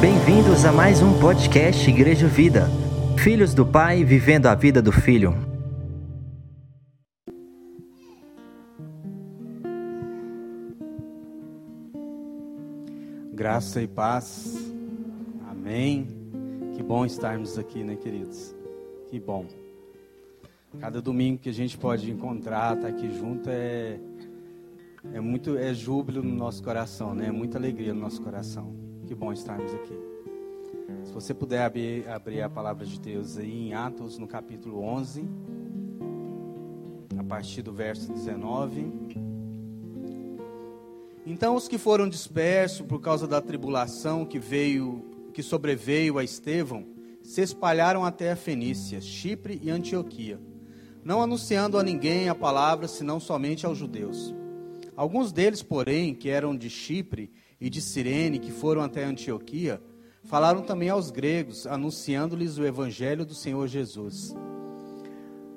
Bem-vindos a mais um podcast Igreja Vida. Filhos do Pai vivendo a vida do Filho. Graça e paz. Amém. Que bom estarmos aqui, né, queridos? Que bom. Cada domingo que a gente pode encontrar, estar tá aqui junto é é muito é júbilo no nosso coração, né? É muita alegria no nosso coração. Que bom estarmos aqui. Se você puder abrir, abrir a palavra de Deus aí em Atos, no capítulo 11, a partir do verso 19. Então os que foram dispersos por causa da tribulação que veio, que sobreveio a Estevão, se espalharam até a Fenícia, Chipre e Antioquia, não anunciando a ninguém a palavra, senão somente aos judeus. Alguns deles, porém, que eram de Chipre e de Cirene, que foram até Antioquia, falaram também aos gregos, anunciando-lhes o evangelho do Senhor Jesus.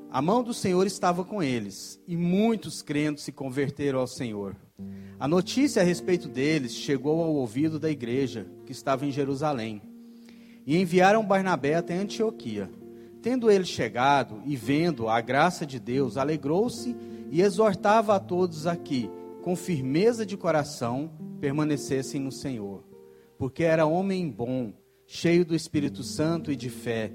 A mão do Senhor estava com eles, e muitos crentes se converteram ao Senhor. A notícia a respeito deles chegou ao ouvido da igreja, que estava em Jerusalém. E enviaram Barnabé até Antioquia. Tendo ele chegado e vendo a graça de Deus, alegrou-se e exortava a todos aqui, com firmeza de coração, permanecessem no Senhor. Porque era homem bom, cheio do Espírito Santo e de fé.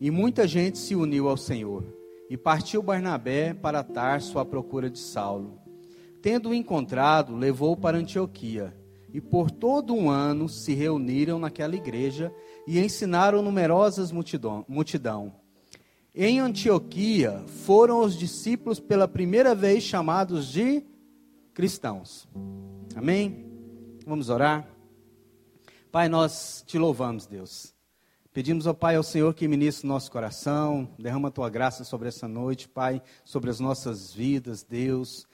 E muita gente se uniu ao Senhor. E partiu Barnabé para Tarso à procura de Saulo. Tendo-o encontrado, levou-o para Antioquia. E por todo um ano se reuniram naquela igreja e ensinaram numerosas multidão. Em Antioquia foram os discípulos pela primeira vez chamados de cristãos. Amém? Vamos orar? Pai, nós te louvamos, Deus. Pedimos ao Pai, ao Senhor, que ministre nosso coração, derrama a tua graça sobre essa noite, Pai, sobre as nossas vidas, Deus.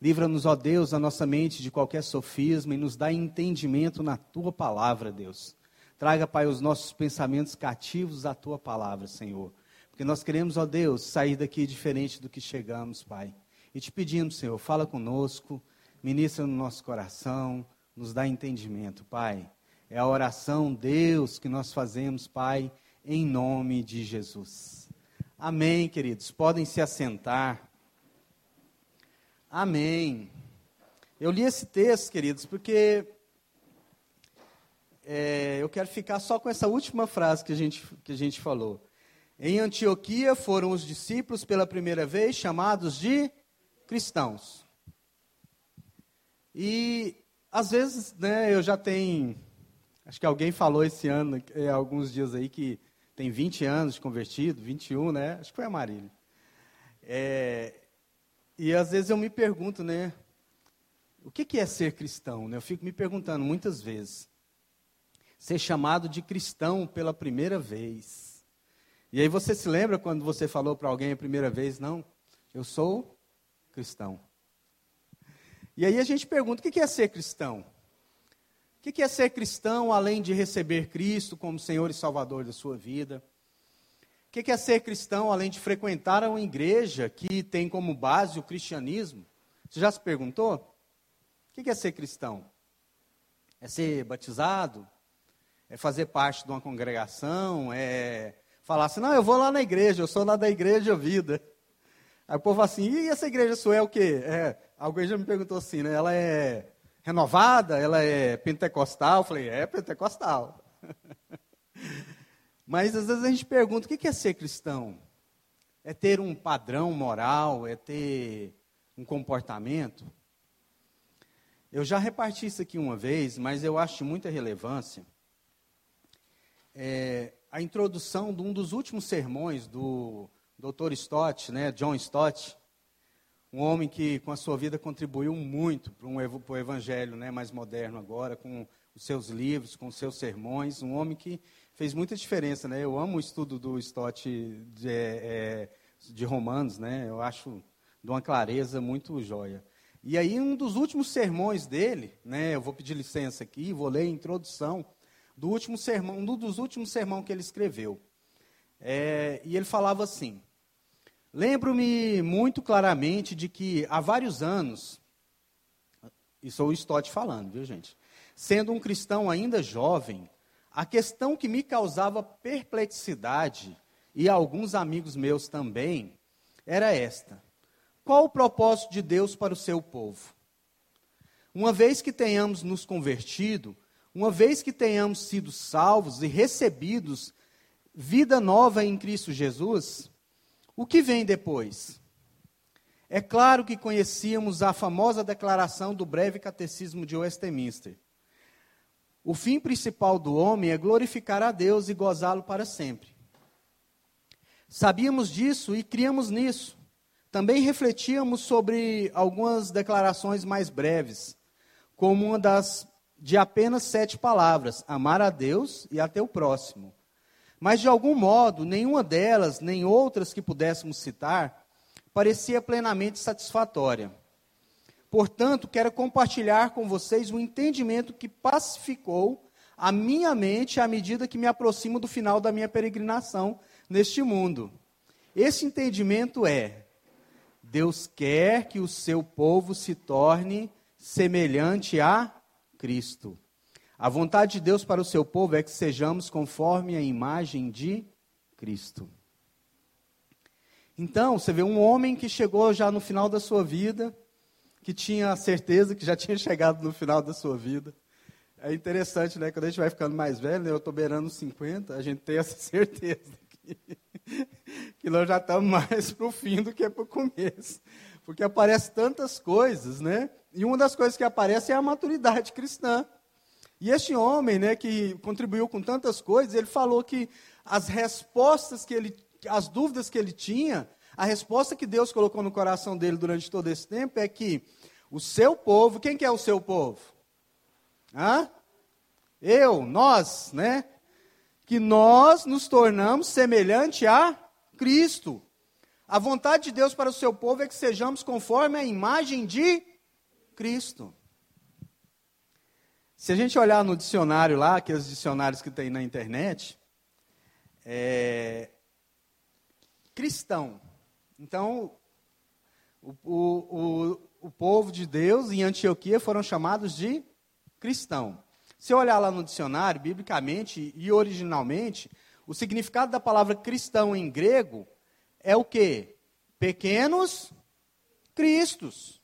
Livra-nos, ó Deus, a nossa mente de qualquer sofisma e nos dá entendimento na tua palavra, Deus. Traga, Pai, os nossos pensamentos cativos à tua palavra, Senhor. Porque nós queremos, ó Deus, sair daqui diferente do que chegamos, Pai. E te pedimos, Senhor, fala conosco, ministra no nosso coração, nos dá entendimento, Pai. É a oração, Deus, que nós fazemos, Pai, em nome de Jesus. Amém, queridos. Podem se assentar. Amém. Eu li esse texto, queridos, porque é, eu quero ficar só com essa última frase que a, gente, que a gente falou. Em Antioquia foram os discípulos pela primeira vez chamados de cristãos. E às vezes, né, eu já tenho, acho que alguém falou esse ano, é, alguns dias aí que tem 20 anos de convertido, 21, né? Acho que foi a Marília. É, e às vezes eu me pergunto, né? O que, que é ser cristão? Né? Eu fico me perguntando muitas vezes. Ser chamado de cristão pela primeira vez. E aí você se lembra quando você falou para alguém a primeira vez, não, eu sou cristão. E aí a gente pergunta, o que é ser cristão? O que é ser cristão além de receber Cristo como Senhor e Salvador da sua vida? O que é ser cristão além de frequentar uma igreja que tem como base o cristianismo? Você já se perguntou? O que é ser cristão? É ser batizado? É fazer parte de uma congregação? É falar assim, não, eu vou lá na igreja, eu sou lá da igreja vida. Aí o povo fala assim, e essa igreja sua é o quê? É, alguém já me perguntou assim, né? Ela é renovada? Ela é pentecostal? Eu falei, é pentecostal. Mas às vezes a gente pergunta: o que é ser cristão? É ter um padrão moral? É ter um comportamento? Eu já reparti isso aqui uma vez, mas eu acho de muita relevância. É, a introdução de um dos últimos sermões do Dr. Stott, né, John Stott, um homem que com a sua vida contribuiu muito para, um, o evangelho né, mais moderno agora, com os seus livros, com os seus sermões, um homem que fez muita diferença, né? Eu amo o estudo do Stott de, é, de Romanos, né? Eu acho de uma clareza muito joia. E aí, um dos últimos sermões dele, né? Eu vou pedir licença aqui, vou ler a introdução do último sermão, um dos últimos sermão que ele escreveu. É, e ele falava assim: Lembro-me muito claramente de que há vários anos, isso é o Stott falando, viu gente? Sendo um cristão ainda jovem, a questão que me causava perplexidade, e alguns amigos meus também, era esta: qual o propósito de Deus para o seu povo? Uma vez que tenhamos nos convertido, uma vez que tenhamos sido salvos e recebidos vida nova em Cristo Jesus, o que vem depois? É claro que conhecíamos a famosa declaração do breve catecismo de Westminster. O fim principal do homem é glorificar a Deus e gozá-lo para sempre. Sabíamos disso e criamos nisso. Também refletíamos sobre algumas declarações mais breves, como uma das de apenas sete palavras: amar a Deus e a teu próximo. Mas, de algum modo, nenhuma delas, nem outras que pudéssemos citar, parecia plenamente satisfatória. Portanto, quero compartilhar com vocês um entendimento que pacificou a minha mente à medida que me aproximo do final da minha peregrinação neste mundo. Esse entendimento é: Deus quer que o seu povo se torne semelhante a Cristo. A vontade de Deus para o seu povo é que sejamos conforme a imagem de Cristo. Então, você vê um homem que chegou já no final da sua vida, que tinha certeza que já tinha chegado no final da sua vida. É interessante, né? Quando a gente vai ficando mais velho, né? eu estou beirando 50, a gente tem essa certeza que, que nós já estamos mais para o fim do que para o começo. Porque aparecem tantas coisas, né? E uma das coisas que aparece é a maturidade cristã. E este homem, né, que contribuiu com tantas coisas, ele falou que as respostas que ele, as dúvidas que ele tinha, a resposta que Deus colocou no coração dele durante todo esse tempo é que o seu povo, quem que é o seu povo? Hã? Eu, nós, né? Que nós nos tornamos semelhante a Cristo. A vontade de Deus para o seu povo é que sejamos conforme a imagem de Cristo. Se a gente olhar no dicionário lá, aqueles dicionários que tem na internet, é, cristão. Então, o, o, o, povo de Deus em Antioquia foram chamados de cristão. Se olhar lá no dicionário, biblicamente e originalmente, o significado da palavra cristão em grego é o quê? Pequenos cristos.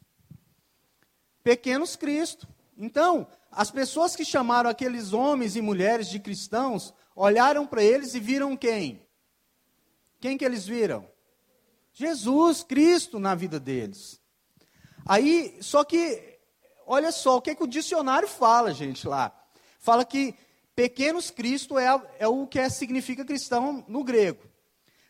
Pequenos Cristo. Então, as pessoas que chamaram aqueles homens e mulheres de cristãos, olharam para eles e viram quem? Quem que eles viram? Jesus, Cristo na vida deles. Aí, só que, olha só, o que, é que o dicionário fala, gente, lá? Fala que pequenos Cristo é, é o que é, significa cristão no grego.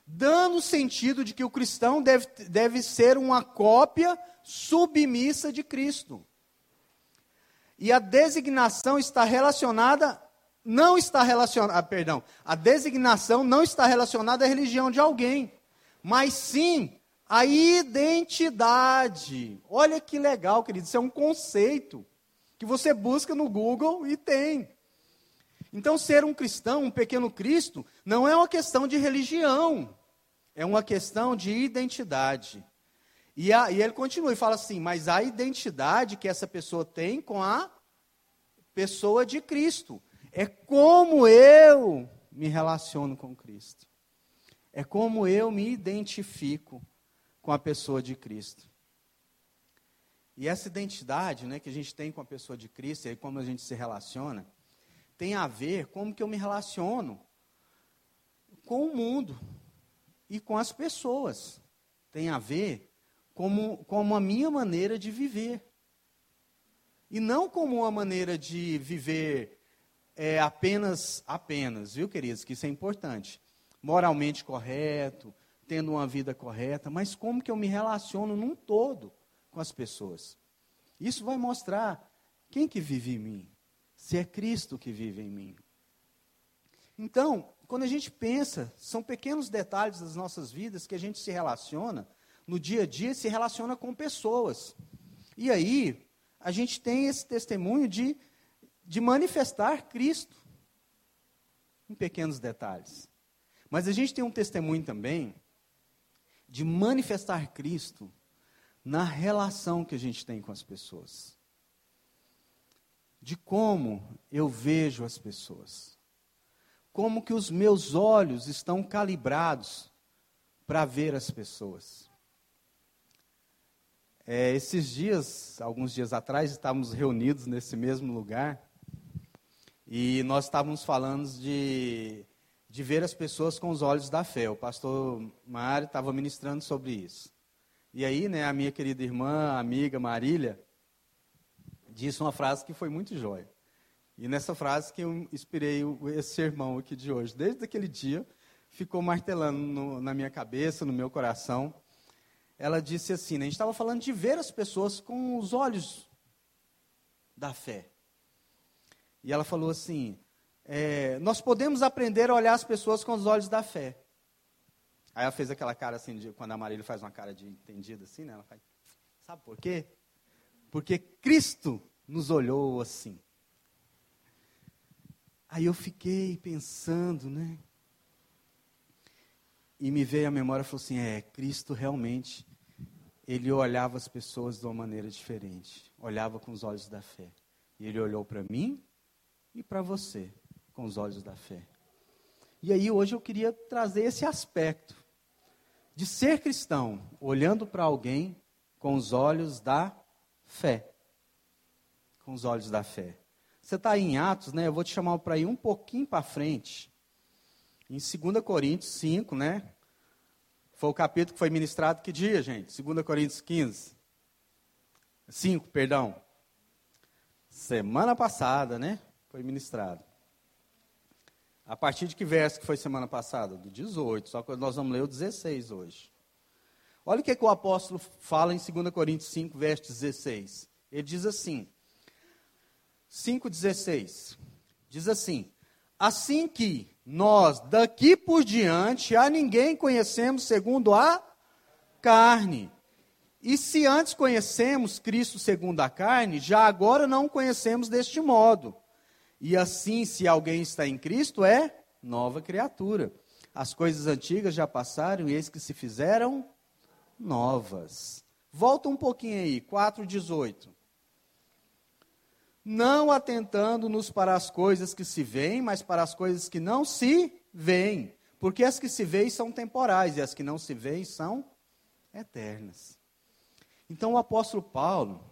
Dando o sentido de que o cristão deve, deve ser uma cópia submissa de Cristo. E a designação está relacionada, não está relacionada, ah, perdão, a designação não está relacionada à religião de alguém, mas sim à identidade. Olha que legal, querido, isso é um conceito que você busca no Google e tem. Então, ser um cristão, um pequeno Cristo, não é uma questão de religião, é uma questão de identidade. E, a, e ele continua e fala assim: mas a identidade que essa pessoa tem com a pessoa de Cristo. É como eu me relaciono com Cristo. É como eu me identifico com a pessoa de Cristo. E essa identidade né, que a gente tem com a pessoa de Cristo, e como a gente se relaciona, tem a ver com como que eu me relaciono com o mundo e com as pessoas. Tem a ver como, como a minha maneira de viver. E não como uma maneira de viver é, apenas, apenas, viu, queridos, que isso é importante. Moralmente correto, tendo uma vida correta, mas como que eu me relaciono num todo com as pessoas. Isso vai mostrar quem que vive em mim, se é Cristo que vive em mim. Então, quando a gente pensa, são pequenos detalhes das nossas vidas que a gente se relaciona, no dia a dia se relaciona com pessoas. E aí, a gente tem esse testemunho de, de manifestar Cristo em pequenos detalhes. Mas a gente tem um testemunho também de manifestar Cristo na relação que a gente tem com as pessoas. De como eu vejo as pessoas. Como que os meus olhos estão calibrados para ver as pessoas. É, esses dias, alguns dias atrás, estávamos reunidos nesse mesmo lugar e nós estávamos falando de, de ver as pessoas com os olhos da fé. O pastor Mário estava ministrando sobre isso. E aí, né, a minha querida irmã, amiga Marília, disse uma frase que foi muito jóia. E nessa frase que eu inspirei esse sermão aqui de hoje. Desde aquele dia, ficou martelando no, na minha cabeça, no meu coração. Ela disse assim: né, a gente estava falando de ver as pessoas com os olhos da fé. E ela falou assim: é, nós podemos aprender a olhar as pessoas com os olhos da fé. Aí ela fez aquela cara assim, de, quando a Marília faz uma cara de entendida assim, né? Ela faz, sabe por quê? Porque Cristo nos olhou assim. Aí eu fiquei pensando, né? E me veio à memória falou assim: é, Cristo realmente, ele olhava as pessoas de uma maneira diferente, olhava com os olhos da fé. E ele olhou para mim e para você com os olhos da fé. E aí hoje eu queria trazer esse aspecto de ser cristão, olhando para alguém com os olhos da fé. Com os olhos da fé. Você está em Atos, né? Eu vou te chamar para ir um pouquinho para frente. Em 2 Coríntios 5, né? Foi o capítulo que foi ministrado que dia, gente? 2 Coríntios 15. 5, perdão. Semana passada, né? Foi ministrado. A partir de que verso que foi semana passada? Do 18, só que nós vamos ler o 16 hoje. Olha o que, que o apóstolo fala em 2 Coríntios 5, verso 16. Ele diz assim, 5,16. Diz assim: Assim que nós, daqui por diante, a ninguém conhecemos segundo a carne. E se antes conhecemos Cristo segundo a carne, já agora não conhecemos deste modo. E assim, se alguém está em Cristo, é nova criatura. As coisas antigas já passaram e eis que se fizeram novas. Volta um pouquinho aí, 4,18 não atentando-nos para as coisas que se veem, mas para as coisas que não se veem. Porque as que se veem são temporais e as que não se veem são eternas. Então o apóstolo Paulo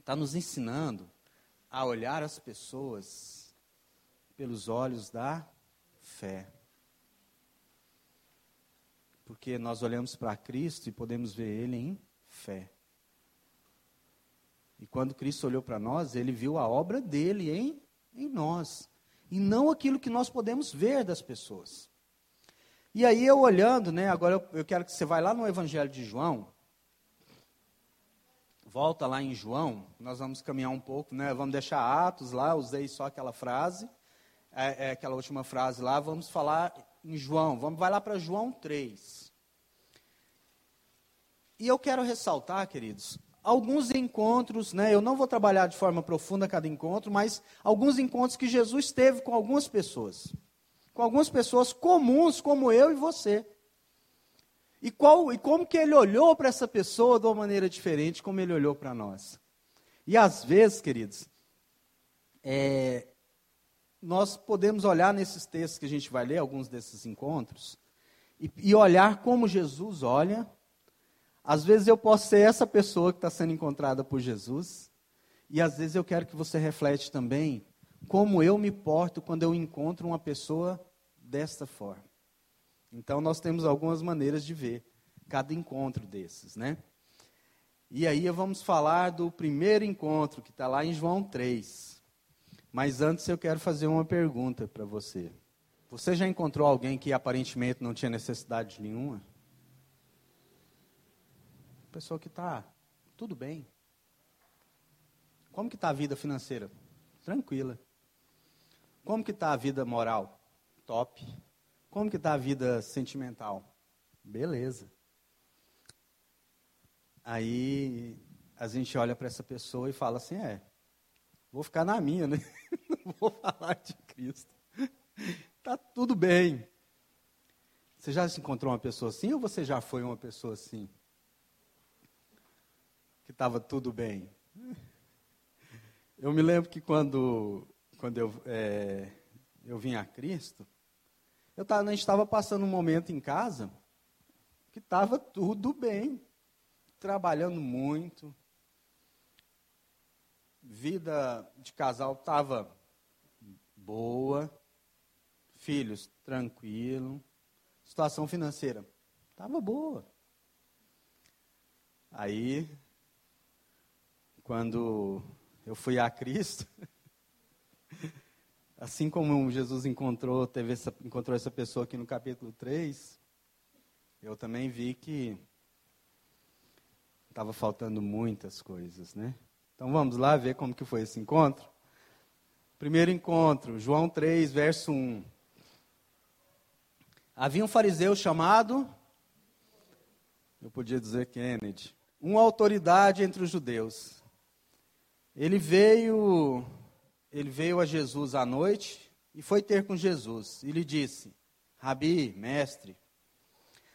está nos ensinando a olhar as pessoas pelos olhos da fé. Porque nós olhamos para Cristo e podemos ver Ele em fé. E quando Cristo olhou para nós, ele viu a obra dele em, em nós. E não aquilo que nós podemos ver das pessoas. E aí eu olhando, né, agora eu, eu quero que você vá lá no Evangelho de João. Volta lá em João, nós vamos caminhar um pouco, né? Vamos deixar Atos lá, usei só aquela frase, é, é, aquela última frase lá, vamos falar em João, vamos, vai lá para João 3. E eu quero ressaltar, queridos, alguns encontros, né? Eu não vou trabalhar de forma profunda cada encontro, mas alguns encontros que Jesus teve com algumas pessoas. Com algumas pessoas comuns como eu e você. E, qual, e como que ele olhou para essa pessoa de uma maneira diferente, como ele olhou para nós. E às vezes, queridos, é, nós podemos olhar nesses textos que a gente vai ler, alguns desses encontros, e, e olhar como Jesus olha às vezes eu posso ser essa pessoa que está sendo encontrada por Jesus, e às vezes eu quero que você reflete também como eu me porto quando eu encontro uma pessoa desta forma. Então nós temos algumas maneiras de ver cada encontro desses, né? E aí vamos falar do primeiro encontro que está lá em João 3. Mas antes eu quero fazer uma pergunta para você. Você já encontrou alguém que aparentemente não tinha necessidade nenhuma? Pessoa que está tudo bem. Como que está a vida financeira? Tranquila. Como que está a vida moral? Top. Como que está a vida sentimental? Beleza. Aí a gente olha para essa pessoa e fala assim, é, vou ficar na minha, né? Não vou falar de Cristo. Tá tudo bem. Você já se encontrou uma pessoa assim ou você já foi uma pessoa assim? Que estava tudo bem. Eu me lembro que quando, quando eu, é, eu vim a Cristo, eu tava, a gente estava passando um momento em casa que estava tudo bem, trabalhando muito, vida de casal estava boa, filhos tranquilo, situação financeira estava boa. Aí, quando eu fui a Cristo, assim como Jesus encontrou, teve essa, encontrou essa pessoa aqui no capítulo 3, eu também vi que estava faltando muitas coisas, né? Então vamos lá ver como que foi esse encontro. Primeiro encontro, João 3, verso 1. Havia um fariseu chamado, eu podia dizer Kennedy, uma autoridade entre os judeus. Ele veio, ele veio a Jesus à noite e foi ter com Jesus. E lhe disse: Rabi, mestre,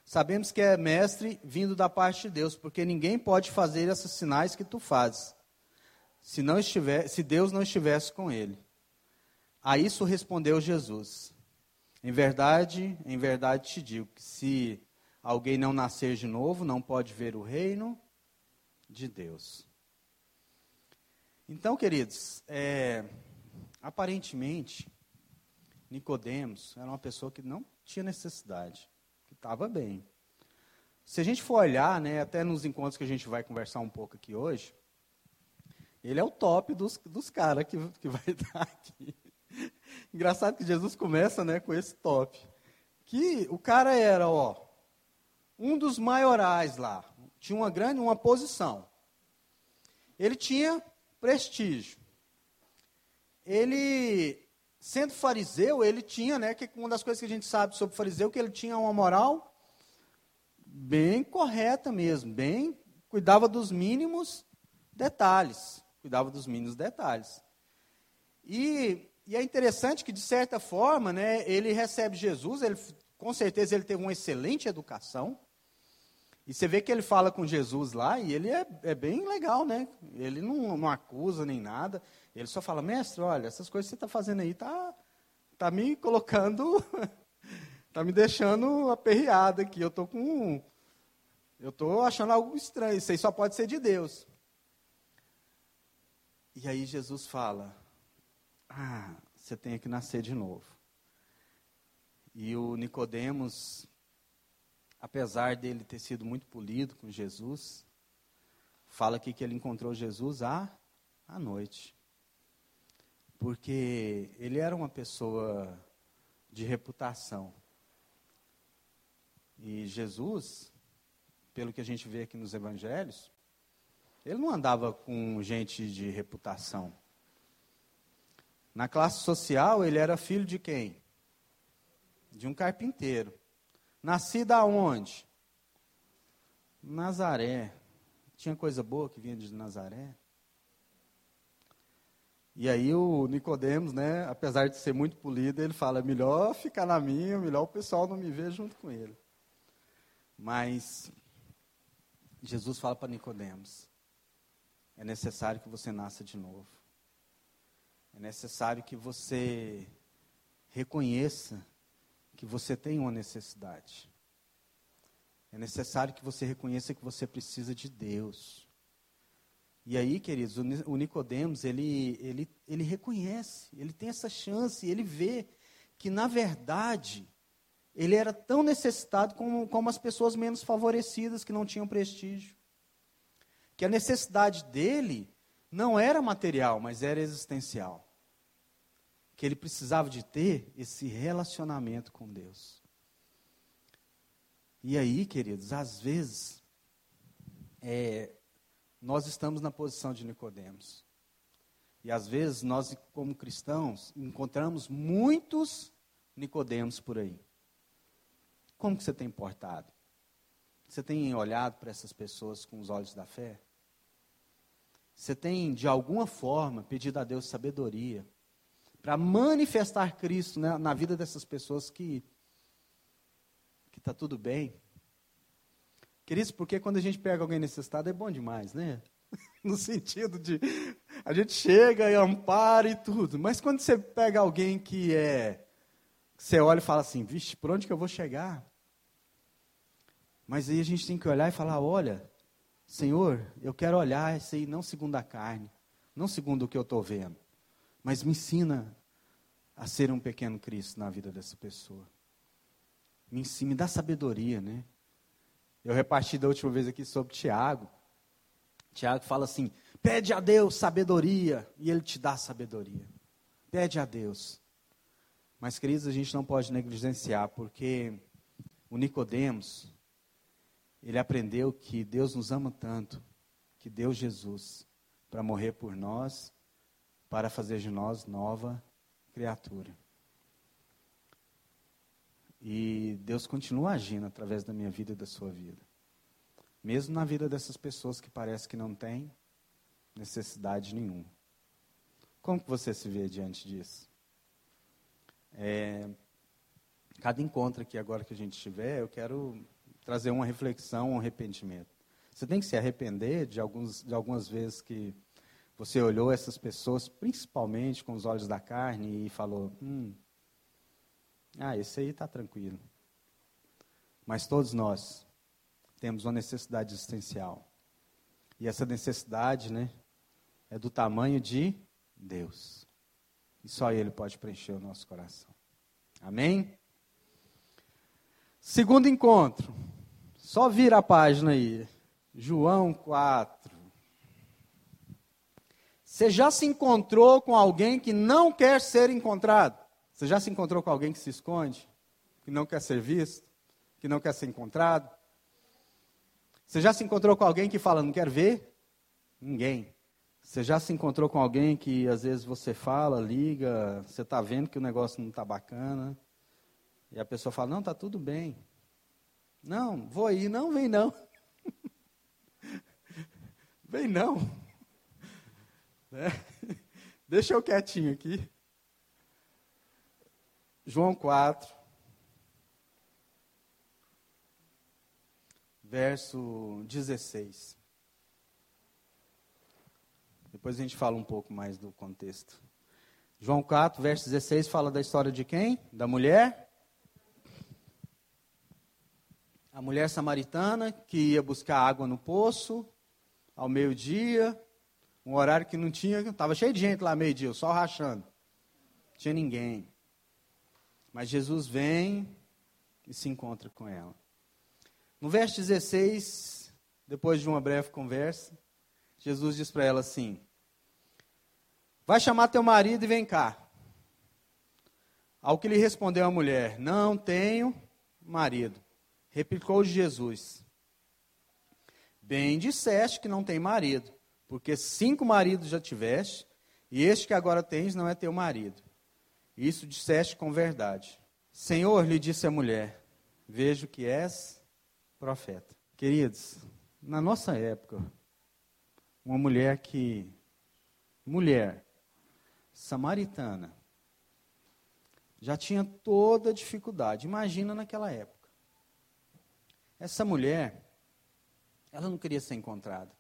Sabemos que é mestre vindo da parte de Deus, porque ninguém pode fazer esses sinais que tu fazes, se, não estiver, se Deus não estivesse com ele. A isso respondeu Jesus: Em verdade, em verdade te digo que se alguém não nascer de novo, não pode ver o reino de Deus. Então, queridos, é, aparentemente, Nicodemos era uma pessoa que não tinha necessidade estava bem. Se a gente for olhar, né, até nos encontros que a gente vai conversar um pouco aqui hoje, ele é o top dos, dos caras que, que vai estar aqui. Engraçado que Jesus começa né, com esse top. Que o cara era, ó, um dos maiorais lá. Tinha uma grande, uma posição. Ele tinha prestígio. Ele sendo fariseu, ele tinha, né, que uma das coisas que a gente sabe sobre o fariseu, que ele tinha uma moral bem correta mesmo, bem, cuidava dos mínimos detalhes, cuidava dos mínimos detalhes. E, e é interessante que, de certa forma, né, ele recebe Jesus, ele, com certeza ele teve uma excelente educação, e você vê que ele fala com Jesus lá, e ele é, é bem legal, né? Ele não, não acusa nem nada. Ele só fala, mestre, olha, essas coisas que você está fazendo aí tá, tá me colocando, tá me deixando aperreado aqui. Eu tô com, eu tô achando algo estranho. Isso aí só pode ser de Deus. E aí Jesus fala, ah, você tem que nascer de novo. E o Nicodemos apesar dele ter sido muito polido com Jesus, fala aqui que ele encontrou Jesus à, à noite. Porque ele era uma pessoa de reputação. E Jesus, pelo que a gente vê aqui nos evangelhos, ele não andava com gente de reputação. Na classe social, ele era filho de quem? De um carpinteiro. Nascida aonde? Nazaré. Tinha coisa boa que vinha de Nazaré? E aí o Nicodemos, né, apesar de ser muito polido, ele fala: melhor ficar na minha, melhor o pessoal não me ver junto com ele. Mas Jesus fala para Nicodemos: é necessário que você nasça de novo. É necessário que você reconheça que você tem uma necessidade. É necessário que você reconheça que você precisa de Deus. E aí, queridos, o Nicodemos, ele, ele, ele reconhece, ele tem essa chance, ele vê que, na verdade, ele era tão necessitado como, como as pessoas menos favorecidas, que não tinham prestígio. Que a necessidade dele não era material, mas era existencial que ele precisava de ter esse relacionamento com Deus. E aí, queridos, às vezes é, nós estamos na posição de Nicodemos. E às vezes nós, como cristãos, encontramos muitos Nicodemos por aí. Como que você tem portado? Você tem olhado para essas pessoas com os olhos da fé? Você tem, de alguma forma, pedido a Deus sabedoria para manifestar Cristo né, na vida dessas pessoas que que tá tudo bem. Queridos, porque quando a gente pega alguém nesse estado é bom demais, né? No sentido de a gente chega e ampara e tudo. Mas quando você pega alguém que é. Você olha e fala assim, vixe, por onde que eu vou chegar? Mas aí a gente tem que olhar e falar: olha, Senhor, eu quero olhar isso aí não segundo a carne, não segundo o que eu estou vendo, mas me ensina a ser um pequeno Cristo na vida dessa pessoa. Me ensina, me dá sabedoria, né? Eu reparti da última vez aqui sobre Tiago. Tiago fala assim: pede a Deus sabedoria e Ele te dá sabedoria. Pede a Deus. Mas, queridos, a gente não pode negligenciar, porque o Nicodemos, ele aprendeu que Deus nos ama tanto, que deu Jesus para morrer por nós, para fazer de nós nova criatura. E Deus continua agindo através da minha vida e da sua vida. Mesmo na vida dessas pessoas que parece que não têm necessidade nenhuma. Como que você se vê diante disso? É, cada encontro aqui agora que a gente tiver, eu quero trazer uma reflexão, um arrependimento. Você tem que se arrepender de, alguns, de algumas vezes que você olhou essas pessoas, principalmente com os olhos da carne, e falou: hum, ah, esse aí está tranquilo. Mas todos nós temos uma necessidade existencial. E essa necessidade, né, é do tamanho de Deus. E só Ele pode preencher o nosso coração. Amém? Segundo encontro. Só vira a página aí. João 4. Você já se encontrou com alguém que não quer ser encontrado? Você já se encontrou com alguém que se esconde? Que não quer ser visto? Que não quer ser encontrado? Você já se encontrou com alguém que fala, não quer ver? Ninguém. Você já se encontrou com alguém que às vezes você fala, liga, você está vendo que o negócio não está bacana, e a pessoa fala, não, está tudo bem. Não, vou aí. Não, vem não. vem não. É. Deixa eu quietinho aqui. João 4. Verso 16. Depois a gente fala um pouco mais do contexto. João 4, verso 16 fala da história de quem? Da mulher a mulher samaritana que ia buscar água no poço ao meio-dia, um horário que não tinha, estava cheio de gente lá meio-dia, só rachando. Não tinha ninguém. Mas Jesus vem e se encontra com ela. No verso 16, depois de uma breve conversa, Jesus diz para ela assim: Vai chamar teu marido e vem cá. Ao que lhe respondeu a mulher: Não tenho marido. Replicou Jesus: Bem disseste que não tem marido, porque cinco maridos já tiveste, e este que agora tens não é teu marido. Isso disseste com verdade. Senhor, lhe disse a mulher: Vejo que és profeta. Queridos, na nossa época, uma mulher que. Mulher samaritana já tinha toda a dificuldade. Imagina naquela época. Essa mulher, ela não queria ser encontrada.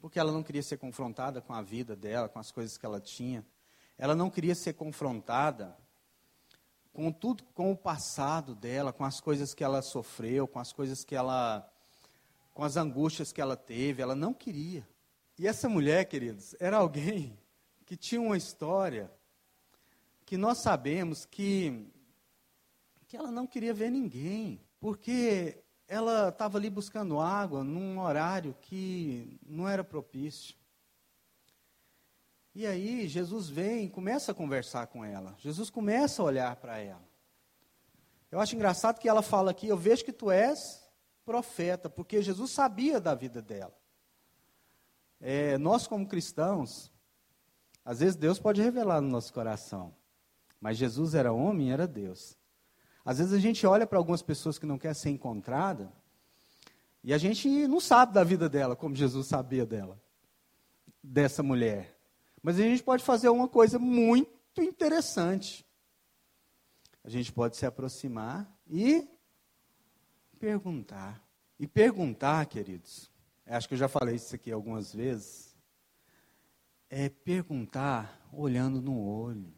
Porque ela não queria ser confrontada com a vida dela, com as coisas que ela tinha. Ela não queria ser confrontada com tudo, com o passado dela, com as coisas que ela sofreu, com as coisas que ela, com as angústias que ela teve. Ela não queria. E essa mulher, queridos, era alguém que tinha uma história que nós sabemos que que ela não queria ver ninguém, porque ela estava ali buscando água num horário que não era propício. E aí Jesus vem e começa a conversar com ela. Jesus começa a olhar para ela. Eu acho engraçado que ela fala aqui: Eu vejo que tu és profeta, porque Jesus sabia da vida dela. É, nós, como cristãos, às vezes Deus pode revelar no nosso coração, mas Jesus era homem era Deus. Às vezes a gente olha para algumas pessoas que não quer ser encontrada e a gente não sabe da vida dela como Jesus sabia dela, dessa mulher. Mas a gente pode fazer uma coisa muito interessante. A gente pode se aproximar e perguntar. E perguntar, queridos, acho que eu já falei isso aqui algumas vezes, é perguntar olhando no olho.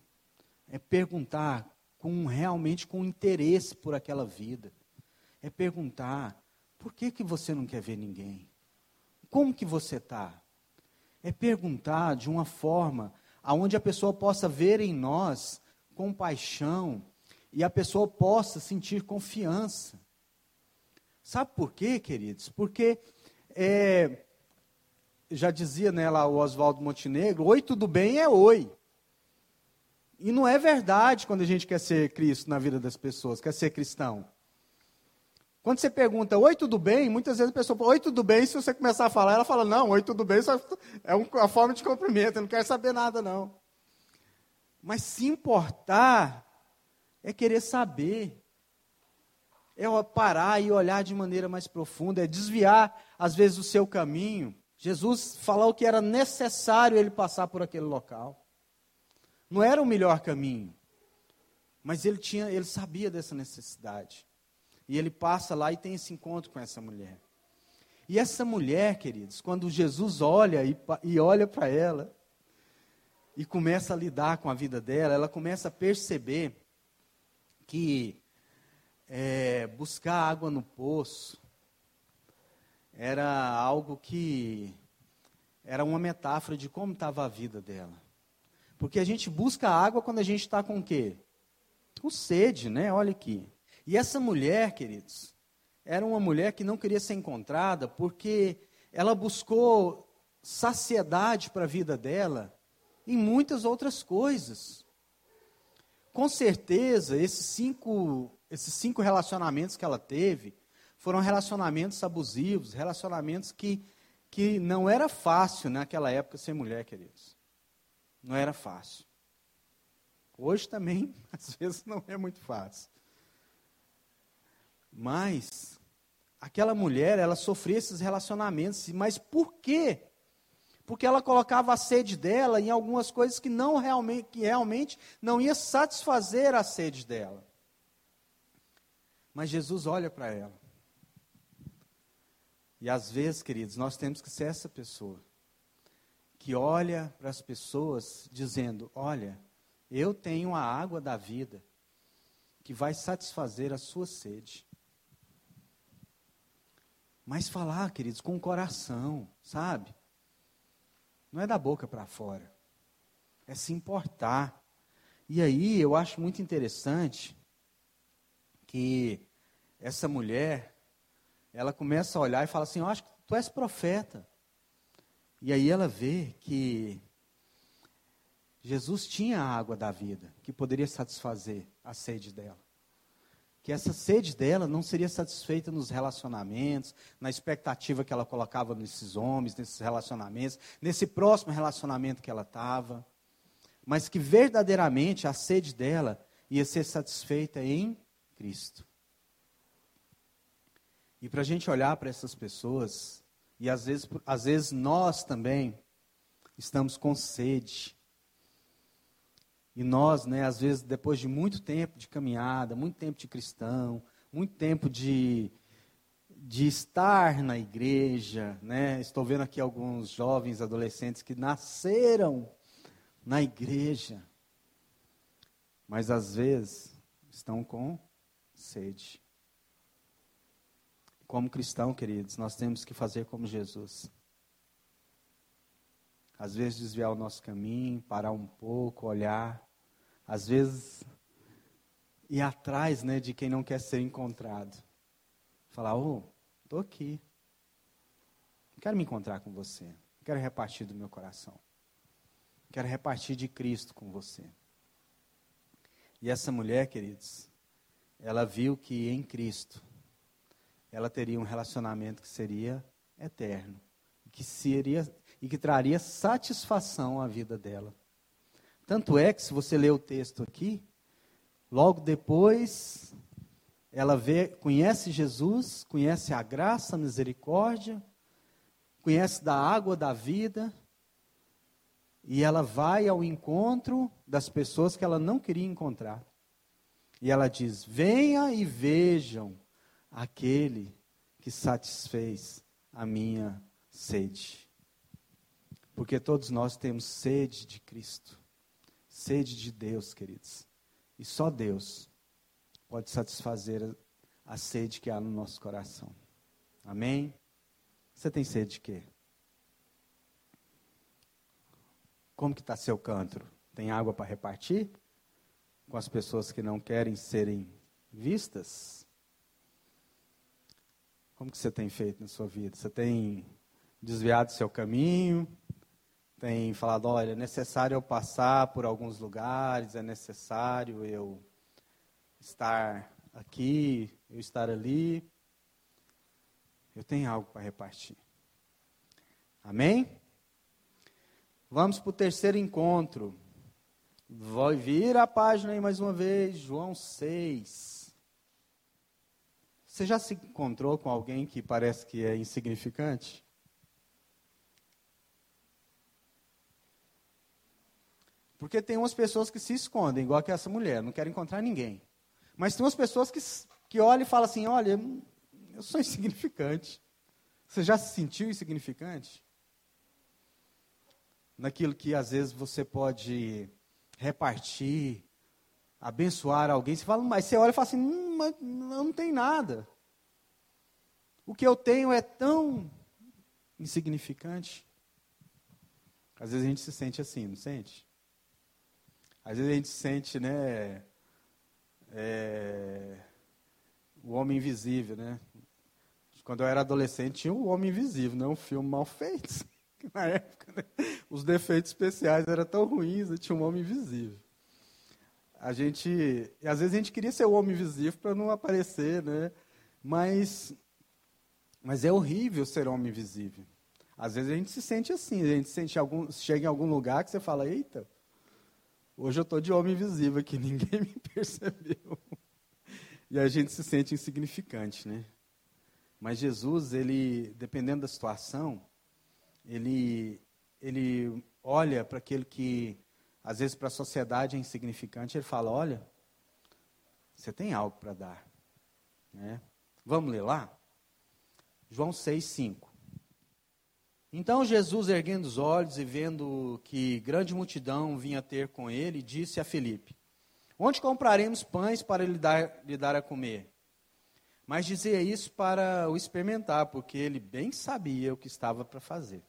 É perguntar com realmente com interesse por aquela vida. É perguntar: por que que você não quer ver ninguém? Como que você está? É perguntar de uma forma aonde a pessoa possa ver em nós compaixão e a pessoa possa sentir confiança. Sabe por quê, queridos? Porque é, já dizia nela o Oswaldo Montenegro, oi tudo bem é oi. E não é verdade quando a gente quer ser Cristo na vida das pessoas, quer ser cristão. Quando você pergunta, oi, tudo bem? Muitas vezes a pessoa fala, oi, tudo bem? Se você começar a falar, ela fala, não, oi, tudo bem? É uma forma de cumprimento, eu não quero saber nada, não. Mas se importar, é querer saber. É parar e olhar de maneira mais profunda, é desviar, às vezes, o seu caminho. Jesus falou que era necessário ele passar por aquele local. Não era o melhor caminho, mas ele tinha, ele sabia dessa necessidade. E ele passa lá e tem esse encontro com essa mulher. E essa mulher, queridos, quando Jesus olha e, e olha para ela e começa a lidar com a vida dela, ela começa a perceber que é, buscar água no poço era algo que era uma metáfora de como estava a vida dela. Porque a gente busca água quando a gente está com o quê? Com sede, né? Olha aqui. E essa mulher, queridos, era uma mulher que não queria ser encontrada porque ela buscou saciedade para a vida dela em muitas outras coisas. Com certeza, esses cinco, esses cinco relacionamentos que ela teve foram relacionamentos abusivos, relacionamentos que, que não era fácil naquela época ser mulher, queridos. Não era fácil. Hoje também, às vezes, não é muito fácil. Mas aquela mulher, ela sofria esses relacionamentos, mas por quê? Porque ela colocava a sede dela em algumas coisas que não realmente, que realmente não ia satisfazer a sede dela. Mas Jesus olha para ela. E às vezes, queridos, nós temos que ser essa pessoa que olha para as pessoas dizendo: Olha, eu tenho a água da vida que vai satisfazer a sua sede. Mas falar, queridos, com o coração, sabe? Não é da boca para fora. É se importar. E aí eu acho muito interessante que essa mulher, ela começa a olhar e fala assim: Eu acho que tu és profeta. E aí ela vê que Jesus tinha a água da vida, que poderia satisfazer a sede dela que essa sede dela não seria satisfeita nos relacionamentos, na expectativa que ela colocava nesses homens, nesses relacionamentos, nesse próximo relacionamento que ela estava, mas que verdadeiramente a sede dela ia ser satisfeita em Cristo. E para a gente olhar para essas pessoas, e às vezes, às vezes nós também estamos com sede, e nós, né, às vezes, depois de muito tempo de caminhada, muito tempo de cristão, muito tempo de, de estar na igreja, né? Estou vendo aqui alguns jovens adolescentes que nasceram na igreja, mas às vezes estão com sede. Como cristão, queridos, nós temos que fazer como Jesus. Às vezes desviar o nosso caminho, parar um pouco, olhar. Às vezes ir atrás né, de quem não quer ser encontrado. Falar, ô, oh, estou aqui. Quero me encontrar com você. Quero repartir do meu coração. Quero repartir de Cristo com você. E essa mulher, queridos, ela viu que em Cristo ela teria um relacionamento que seria eterno, que seria e que traria satisfação à vida dela. Tanto é que, se você ler o texto aqui, logo depois, ela vê, conhece Jesus, conhece a graça, a misericórdia, conhece da água da vida, e ela vai ao encontro das pessoas que ela não queria encontrar. E ela diz: Venha e vejam aquele que satisfez a minha sede. Porque todos nós temos sede de Cristo, sede de Deus, queridos. E só Deus pode satisfazer a sede que há no nosso coração. Amém? Você tem sede de quê? Como que está seu cântaro? Tem água para repartir? Com as pessoas que não querem serem vistas? Como que você tem feito na sua vida? Você tem desviado seu caminho? Tem falado, olha, é necessário eu passar por alguns lugares, é necessário eu estar aqui, eu estar ali. Eu tenho algo para repartir. Amém? Vamos para o terceiro encontro. Vai vir a página aí mais uma vez, João 6. Você já se encontrou com alguém que parece que é insignificante? Porque tem umas pessoas que se escondem, igual que essa mulher, não querem encontrar ninguém. Mas tem umas pessoas que, que olham e falam assim: olha, eu sou insignificante. Você já se sentiu insignificante? Naquilo que às vezes você pode repartir, abençoar alguém, você fala, mas você olha e fala assim: hum, mas não tem nada. O que eu tenho é tão insignificante. Às vezes a gente se sente assim, não sente? Às vezes a gente se sente, né? É, o Homem Invisível, né? Quando eu era adolescente, tinha o Homem Invisível, né? Um filme mal feito. Na época, né? os defeitos especiais eram tão ruins, né? tinha um Homem Invisível. A gente, às vezes a gente queria ser o Homem Invisível para não aparecer, né? Mas, mas é horrível ser Homem Invisível. Às vezes a gente se sente assim, a gente sente algum, chega em algum lugar que você fala, eita, hoje eu estou de homem invisível aqui, ninguém me percebeu. E a gente se sente insignificante, né? Mas Jesus, ele, dependendo da situação, ele, ele olha para aquele que, às vezes, para a sociedade é insignificante, ele fala: Olha, você tem algo para dar. Né? Vamos ler lá? João 6, 5. Então Jesus, erguendo os olhos e vendo que grande multidão vinha ter com ele, disse a Felipe: Onde compraremos pães para lhe dar, lhe dar a comer? Mas dizia isso para o experimentar, porque ele bem sabia o que estava para fazer.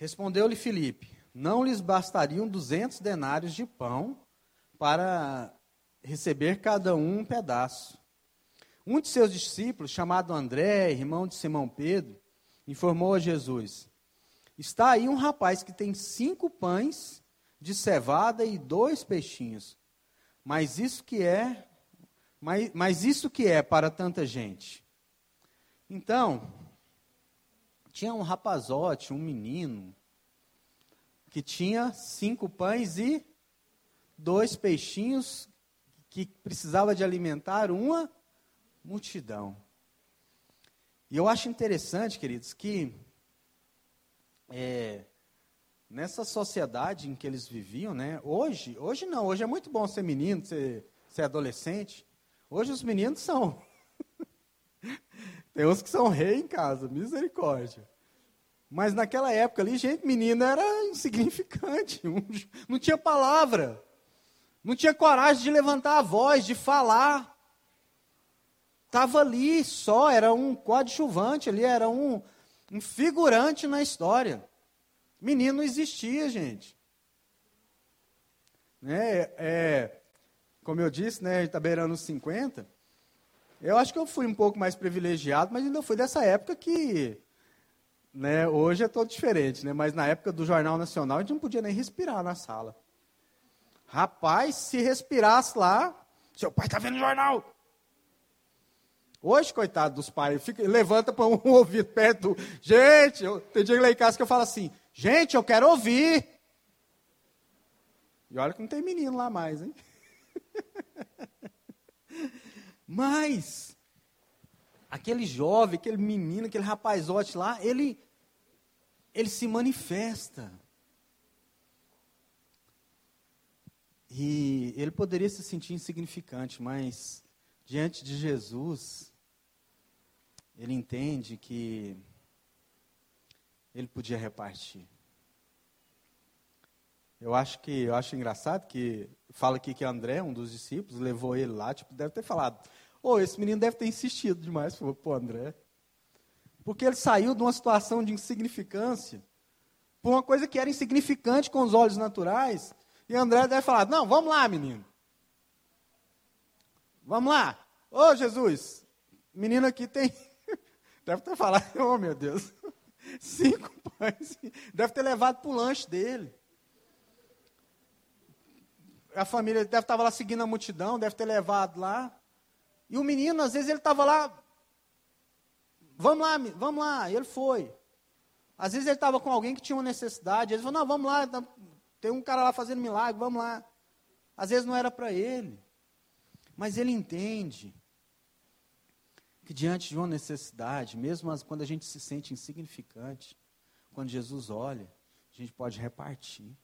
Respondeu-lhe Filipe: Não lhes bastariam duzentos denários de pão para receber cada um um pedaço. Um de seus discípulos, chamado André, irmão de Simão Pedro, informou a Jesus: Está aí um rapaz que tem cinco pães de cevada e dois peixinhos. Mas isso que é, mas, mas isso que é para tanta gente? Então, tinha um rapazote, um menino, que tinha cinco pães e dois peixinhos que precisava de alimentar uma multidão. E eu acho interessante, queridos, que é, nessa sociedade em que eles viviam, né? Hoje, hoje não, hoje é muito bom ser menino, ser, ser adolescente. Hoje os meninos são. Tem uns que são rei em casa, misericórdia. Mas naquela época ali, gente, menina era insignificante, não tinha palavra, não tinha coragem de levantar a voz, de falar. Estava ali só, era um coadjuvante ali, era um, um figurante na história. Menino não existia, gente. Né? É, como eu disse, né, está beirando os 50. Eu acho que eu fui um pouco mais privilegiado, mas ainda fui dessa época que. Né, hoje é todo diferente, né, mas na época do Jornal Nacional a gente não podia nem respirar na sala. Rapaz, se respirasse lá, seu pai está vendo o jornal. Hoje, coitado dos pais, fica, levanta para um ouvido perto. Do... Gente, eu, tem dia lá em casa que eu falo assim: Gente, eu quero ouvir. E olha que não tem menino lá mais, hein? Mas, aquele jovem, aquele menino, aquele rapazote lá, ele, ele se manifesta. E ele poderia se sentir insignificante, mas diante de Jesus, ele entende que ele podia repartir. Eu acho que eu acho engraçado que fala aqui que André, um dos discípulos, levou ele lá, tipo, deve ter falado: "Ô, oh, esse menino deve ter insistido demais pô, André". Porque ele saiu de uma situação de insignificância por uma coisa que era insignificante com os olhos naturais, e André deve falar: "Não, vamos lá, menino. Vamos lá. Ô, oh, Jesus, menino aqui tem deve ter falado: "Oh, meu Deus". Cinco pães. Deve ter levado para o lanche dele a família deve estar lá seguindo a multidão, deve ter levado lá. E o menino, às vezes, ele estava lá. Vamos lá, vamos lá. E ele foi. Às vezes ele estava com alguém que tinha uma necessidade. Ele falou, não, vamos lá, tá, tem um cara lá fazendo milagre, vamos lá. Às vezes não era para ele. Mas ele entende que diante de uma necessidade, mesmo quando a gente se sente insignificante, quando Jesus olha, a gente pode repartir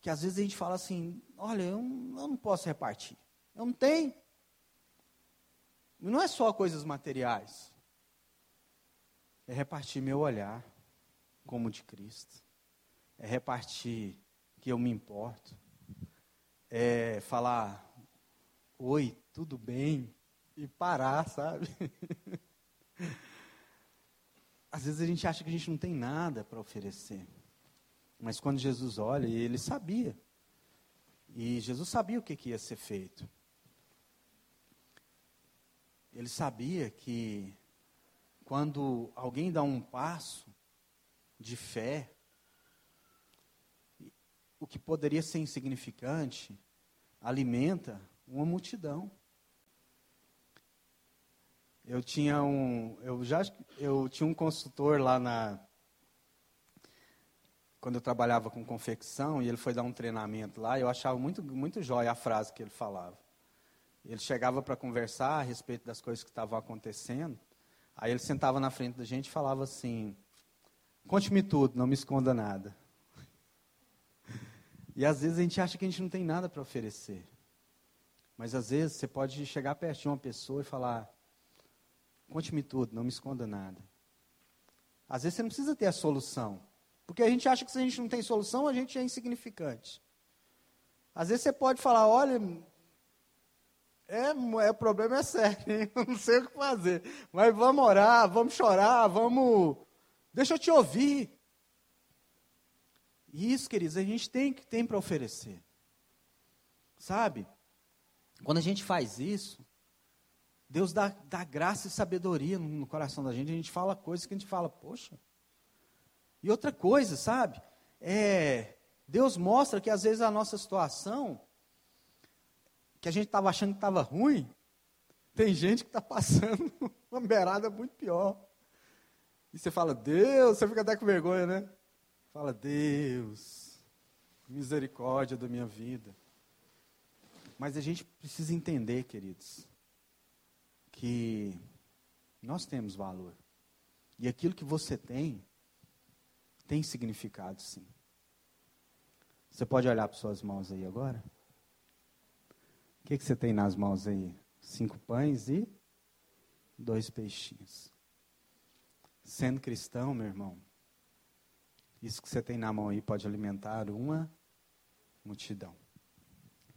que às vezes a gente fala assim: olha, eu, eu não posso repartir. Não. E não é só coisas materiais. É repartir meu olhar como de Cristo. É repartir que eu me importo. É falar: oi, tudo bem? E parar, sabe? Às vezes a gente acha que a gente não tem nada para oferecer. Mas quando Jesus olha, ele sabia. E Jesus sabia o que, que ia ser feito. Ele sabia que quando alguém dá um passo de fé, o que poderia ser insignificante alimenta uma multidão. Eu tinha um, eu já eu tinha um consultor lá na quando eu trabalhava com confecção e ele foi dar um treinamento lá, eu achava muito, muito jóia a frase que ele falava. Ele chegava para conversar a respeito das coisas que estavam acontecendo, aí ele sentava na frente da gente e falava assim: Conte-me tudo, não me esconda nada. E às vezes a gente acha que a gente não tem nada para oferecer. Mas às vezes você pode chegar perto de uma pessoa e falar: Conte-me tudo, não me esconda nada. Às vezes você não precisa ter a solução. Porque a gente acha que se a gente não tem solução, a gente é insignificante. Às vezes você pode falar, olha, é, é, o problema é sério, hein? não sei o que fazer. Mas vamos orar, vamos chorar, vamos. Deixa eu te ouvir. E isso, queridos, a gente tem que tem para oferecer. Sabe? Quando a gente faz isso, Deus dá, dá graça e sabedoria no, no coração da gente. A gente fala coisas que a gente fala, poxa, e outra coisa, sabe? É, Deus mostra que às vezes a nossa situação, que a gente estava achando que estava ruim, tem gente que está passando uma beirada muito pior. E você fala, Deus, você fica até com vergonha, né? Fala, Deus, misericórdia da minha vida. Mas a gente precisa entender, queridos, que nós temos valor. E aquilo que você tem, tem significado, sim. Você pode olhar para suas mãos aí agora? O que, que você tem nas mãos aí? Cinco pães e dois peixinhos. Sendo cristão, meu irmão, isso que você tem na mão aí pode alimentar uma multidão.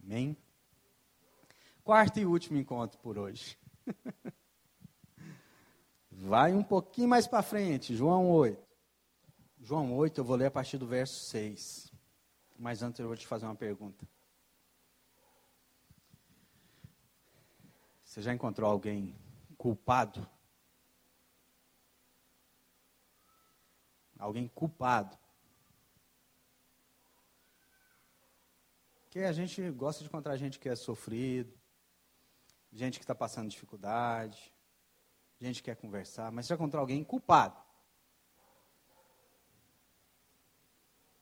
Amém? Quarto e último encontro por hoje. Vai um pouquinho mais para frente, João 8. João 8, eu vou ler a partir do verso 6. Mas antes eu vou te fazer uma pergunta. Você já encontrou alguém culpado? Alguém culpado? Porque a gente gosta de encontrar gente que é sofrido, gente que está passando dificuldade, gente que quer conversar, mas você já encontrou alguém culpado?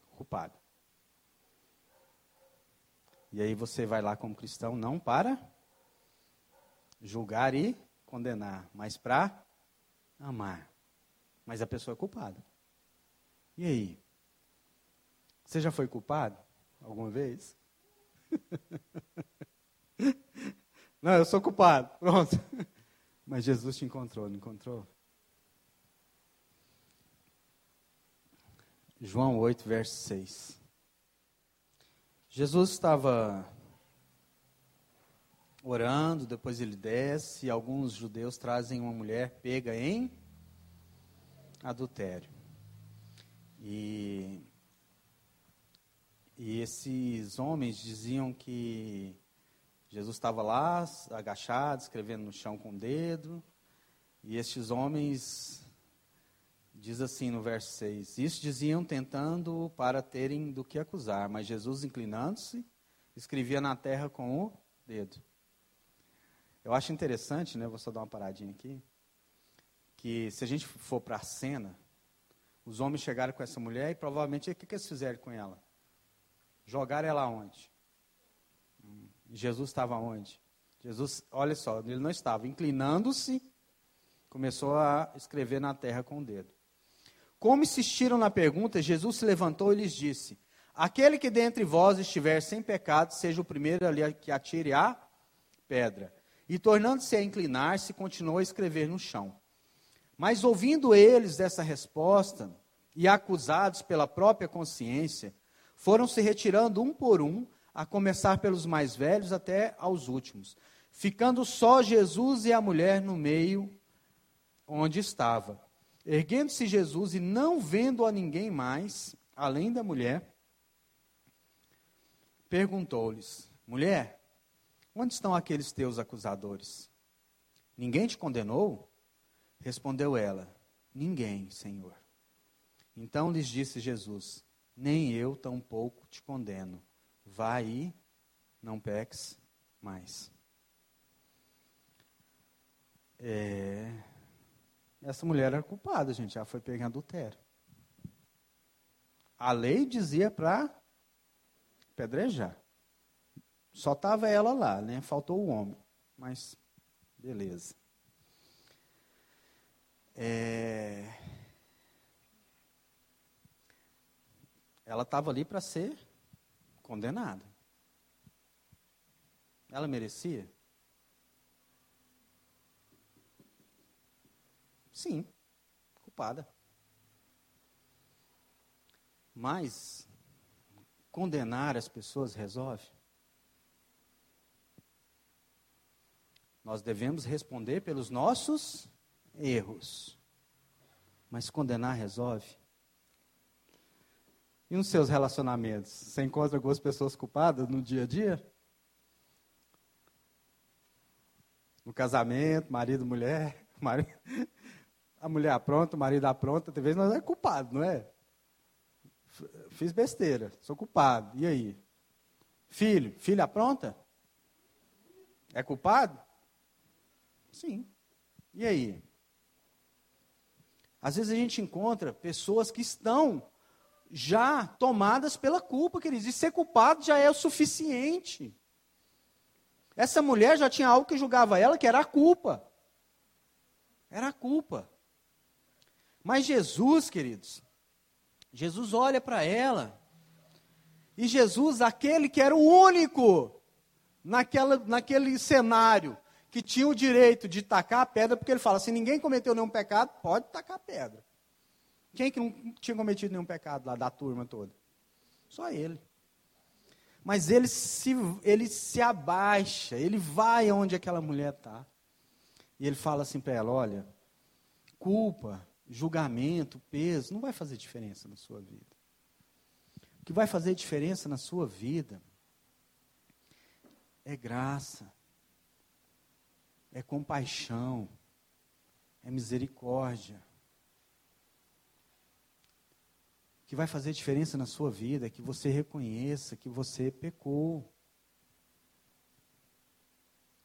culpado. E aí você vai lá como cristão não para julgar e condenar, mas para amar. Mas a pessoa é culpada. E aí? Você já foi culpado? alguma vez? Não, eu sou culpado. Pronto. Mas Jesus te encontrou, não encontrou? João 8, verso 6. Jesus estava orando, depois ele desce, e alguns judeus trazem uma mulher pega em adultério. E, e esses homens diziam que Jesus estava lá, agachado, escrevendo no chão com o dedo, e estes homens Diz assim no verso 6: Isso diziam tentando para terem do que acusar, mas Jesus, inclinando-se, escrevia na terra com o dedo. Eu acho interessante, né? Vou só dar uma paradinha aqui. Que se a gente for para a cena, os homens chegaram com essa mulher e provavelmente o que, que eles fizeram com ela? Jogaram ela onde? Hum, Jesus estava onde? Jesus, olha só, ele não estava. Inclinando-se, começou a escrever na terra com o dedo. Como insistiram na pergunta, Jesus se levantou e lhes disse: Aquele que dentre vós estiver sem pecado, seja o primeiro ali que atire a pedra. E tornando-se a inclinar-se, continuou a escrever no chão. Mas ouvindo eles dessa resposta, e acusados pela própria consciência, foram se retirando um por um, a começar pelos mais velhos até aos últimos, ficando só Jesus e a mulher no meio onde estava. Erguendo-se Jesus e não vendo a ninguém mais, além da mulher, perguntou-lhes: Mulher, onde estão aqueles teus acusadores? Ninguém te condenou? Respondeu ela: Ninguém, Senhor. Então lhes disse Jesus: Nem eu tampouco te condeno. Vá e não peques mais. É, essa mulher era culpada, gente, ela foi pega em adultério. A lei dizia para pedrejar. Só estava ela lá, né? Faltou o homem. Mas, beleza. É... Ela estava ali para ser condenada. Ela merecia? Sim, culpada. Mas condenar as pessoas resolve? Nós devemos responder pelos nossos erros. Mas condenar resolve? E nos seus relacionamentos? Você encontra algumas pessoas culpadas no dia a dia? No casamento, marido, mulher, marido, a mulher apronta, o marido apronta, talvez nós é culpado, não é? Fiz besteira, sou culpado. E aí? Filho, filha apronta? É culpado? Sim. E aí? Às vezes a gente encontra pessoas que estão já tomadas pela culpa, queridos, e ser culpado já é o suficiente. Essa mulher já tinha algo que julgava ela, que era a culpa. Era a culpa. Mas Jesus, queridos, Jesus olha para ela, e Jesus, aquele que era o único naquela, naquele cenário, que tinha o direito de tacar a pedra, porque ele fala: se ninguém cometeu nenhum pecado, pode tacar a pedra. Quem que não tinha cometido nenhum pecado lá da turma toda? Só ele. Mas ele se, ele se abaixa, ele vai aonde aquela mulher está. E ele fala assim para ela: olha, culpa, julgamento, peso, não vai fazer diferença na sua vida. O que vai fazer diferença na sua vida é graça, é compaixão, é misericórdia. O que vai fazer diferença na sua vida é que você reconheça que você pecou.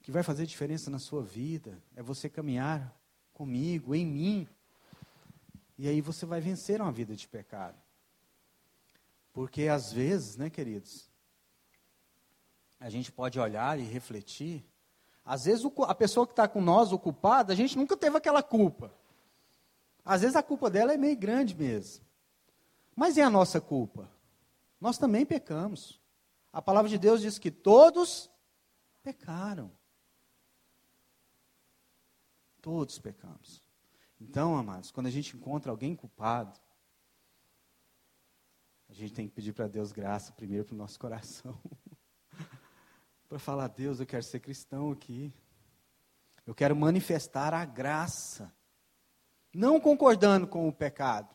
O que vai fazer diferença na sua vida é você caminhar comigo, em mim, e aí você vai vencer uma vida de pecado. Porque às vezes, né, queridos, a gente pode olhar e refletir. Às vezes a pessoa que está com nós, o culpado, a gente nunca teve aquela culpa. Às vezes a culpa dela é meio grande mesmo. Mas é a nossa culpa. Nós também pecamos. A palavra de Deus diz que todos pecaram. Todos pecamos. Então, amados, quando a gente encontra alguém culpado, a gente tem que pedir para Deus graça primeiro para o nosso coração. para falar, Deus, eu quero ser cristão aqui. Eu quero manifestar a graça. Não concordando com o pecado,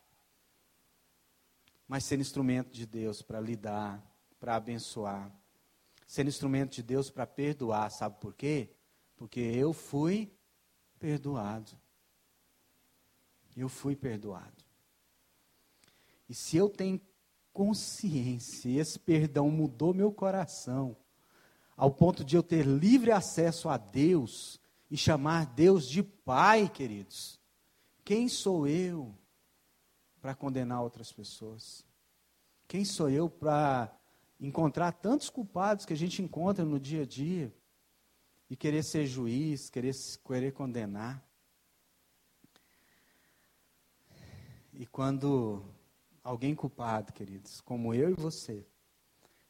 mas ser instrumento de Deus para lidar, para abençoar. Ser instrumento de Deus para perdoar. Sabe por quê? Porque eu fui perdoado. Eu fui perdoado. E se eu tenho consciência, esse perdão mudou meu coração, ao ponto de eu ter livre acesso a Deus e chamar Deus de Pai, queridos. Quem sou eu para condenar outras pessoas? Quem sou eu para encontrar tantos culpados que a gente encontra no dia a dia e querer ser juiz, querer, querer condenar? E quando alguém culpado, queridos, como eu e você,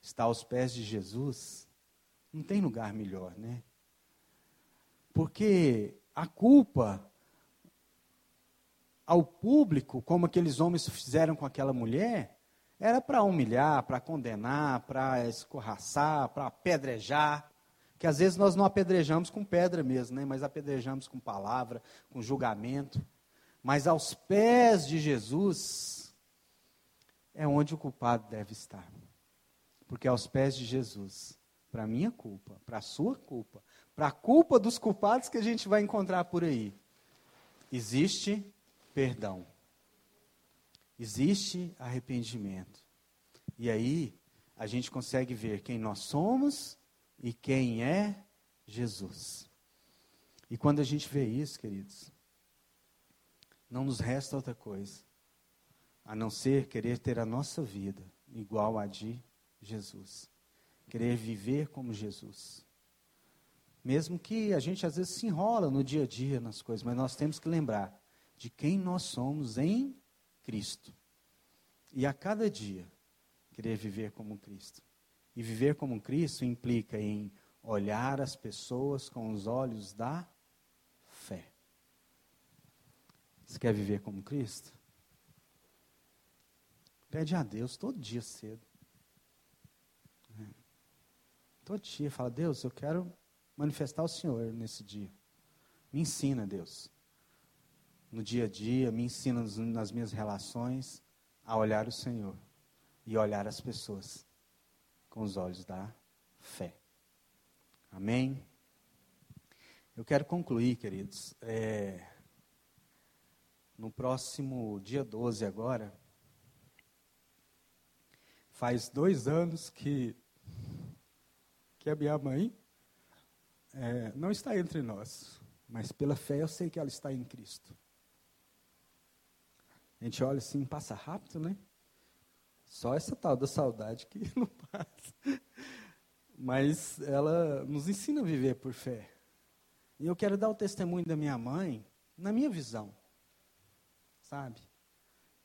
está aos pés de Jesus, não tem lugar melhor, né? Porque a culpa ao público, como aqueles homens fizeram com aquela mulher, era para humilhar, para condenar, para escorraçar, para apedrejar. Que às vezes nós não apedrejamos com pedra mesmo, né? mas apedrejamos com palavra, com julgamento. Mas aos pés de Jesus é onde o culpado deve estar. Porque aos pés de Jesus, para minha culpa, para a sua culpa, para a culpa dos culpados que a gente vai encontrar por aí, existe perdão. Existe arrependimento. E aí a gente consegue ver quem nós somos e quem é Jesus. E quando a gente vê isso, queridos, não nos resta outra coisa a não ser querer ter a nossa vida igual a de Jesus. Querer viver como Jesus. Mesmo que a gente às vezes se enrola no dia a dia nas coisas, mas nós temos que lembrar de quem nós somos em Cristo. E a cada dia querer viver como Cristo. E viver como Cristo implica em olhar as pessoas com os olhos da fé. Você quer viver como Cristo? Pede a Deus todo dia cedo. Todo dia fala, Deus, eu quero manifestar o Senhor nesse dia. Me ensina, Deus. No dia a dia, me ensina nas minhas relações a olhar o Senhor e olhar as pessoas com os olhos da fé. Amém? Eu quero concluir, queridos. É, no próximo dia 12 agora, faz dois anos que, que a minha mãe é, não está entre nós, mas pela fé eu sei que ela está em Cristo. A gente olha assim, passa rápido, né? Só essa tal da saudade que não passa. Mas ela nos ensina a viver por fé. E eu quero dar o testemunho da minha mãe na minha visão sabe?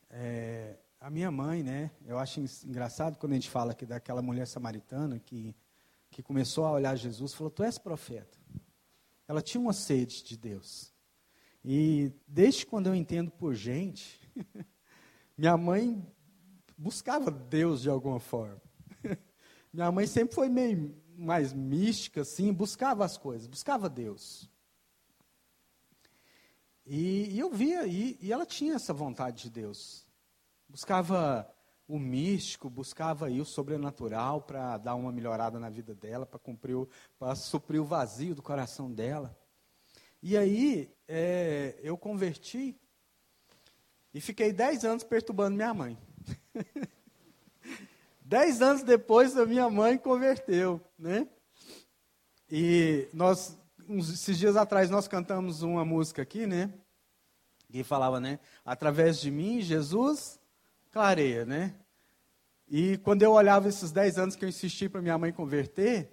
É, a minha mãe, né? Eu acho engraçado quando a gente fala aqui daquela mulher samaritana que, que começou a olhar Jesus falou: Tu és profeta. Ela tinha uma sede de Deus. E desde quando eu entendo por gente, minha mãe buscava Deus de alguma forma. minha mãe sempre foi meio mais mística, assim, buscava as coisas, buscava Deus. E, e eu via, e, e ela tinha essa vontade de Deus. Buscava o místico, buscava aí o sobrenatural para dar uma melhorada na vida dela, para cumprir, para suprir o vazio do coração dela. E aí é, eu converti e fiquei dez anos perturbando minha mãe. dez anos depois a minha mãe converteu, né? E nós uns, esses dias atrás nós cantamos uma música aqui, né? Que falava, né? Através de mim, Jesus clareia, né? E quando eu olhava esses 10 anos que eu insisti para minha mãe converter,